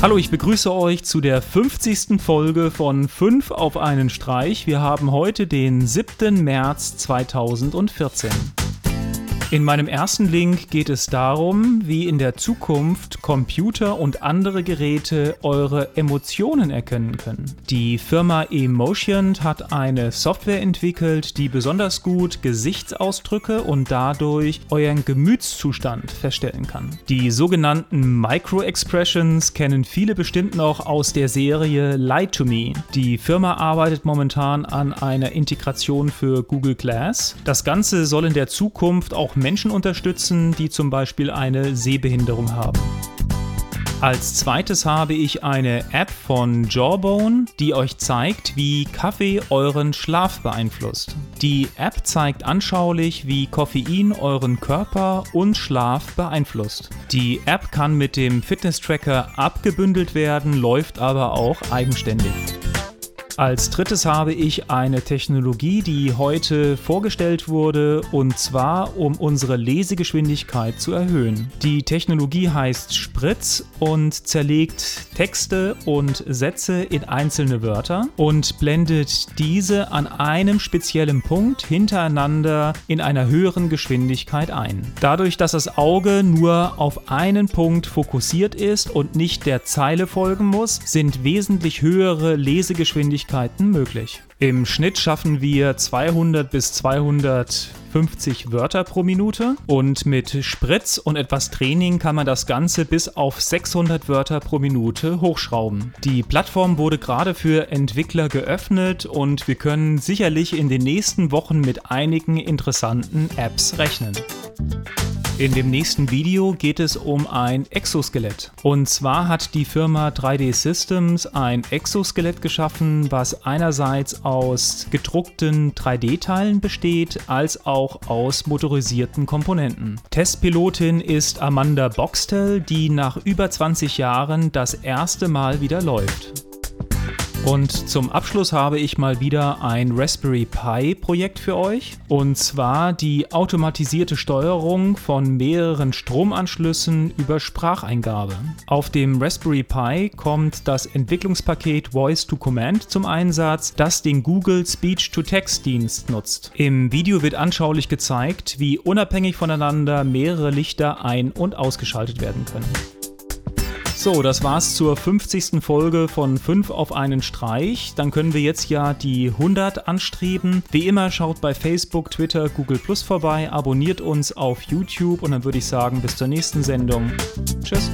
Hallo, ich begrüße euch zu der 50. Folge von 5 auf einen Streich. Wir haben heute den 7. März 2014. In meinem ersten Link geht es darum, wie in der Zukunft Computer und andere Geräte eure Emotionen erkennen können. Die Firma Emotion hat eine Software entwickelt, die besonders gut Gesichtsausdrücke und dadurch euren Gemütszustand feststellen kann. Die sogenannten Micro-Expressions kennen viele bestimmt noch aus der Serie Lie to Me. Die Firma arbeitet momentan an einer Integration für Google Glass. Das Ganze soll in der Zukunft auch Menschen unterstützen, die zum Beispiel eine Sehbehinderung haben. Als zweites habe ich eine App von Jawbone, die euch zeigt, wie Kaffee euren Schlaf beeinflusst. Die App zeigt anschaulich, wie Koffein euren Körper und Schlaf beeinflusst. Die App kann mit dem Fitness-Tracker abgebündelt werden, läuft aber auch eigenständig. Als drittes habe ich eine Technologie, die heute vorgestellt wurde, und zwar um unsere Lesegeschwindigkeit zu erhöhen. Die Technologie heißt Spritz und zerlegt Texte und Sätze in einzelne Wörter und blendet diese an einem speziellen Punkt hintereinander in einer höheren Geschwindigkeit ein. Dadurch, dass das Auge nur auf einen Punkt fokussiert ist und nicht der Zeile folgen muss, sind wesentlich höhere Lesegeschwindigkeiten Möglichkeiten möglich. Im Schnitt schaffen wir 200 bis 250 Wörter pro Minute und mit Spritz und etwas Training kann man das Ganze bis auf 600 Wörter pro Minute hochschrauben. Die Plattform wurde gerade für Entwickler geöffnet und wir können sicherlich in den nächsten Wochen mit einigen interessanten Apps rechnen. In dem nächsten Video geht es um ein Exoskelett. Und zwar hat die Firma 3D Systems ein Exoskelett geschaffen, was einerseits aus gedruckten 3D-Teilen besteht, als auch aus motorisierten Komponenten. Testpilotin ist Amanda Boxtel, die nach über 20 Jahren das erste Mal wieder läuft. Und zum Abschluss habe ich mal wieder ein Raspberry Pi Projekt für euch. Und zwar die automatisierte Steuerung von mehreren Stromanschlüssen über Spracheingabe. Auf dem Raspberry Pi kommt das Entwicklungspaket Voice to Command zum Einsatz, das den Google Speech to Text Dienst nutzt. Im Video wird anschaulich gezeigt, wie unabhängig voneinander mehrere Lichter ein- und ausgeschaltet werden können. So, das war's zur 50. Folge von 5 auf einen Streich. Dann können wir jetzt ja die 100 anstreben. Wie immer, schaut bei Facebook, Twitter, Google Plus vorbei, abonniert uns auf YouTube und dann würde ich sagen, bis zur nächsten Sendung. Tschüss.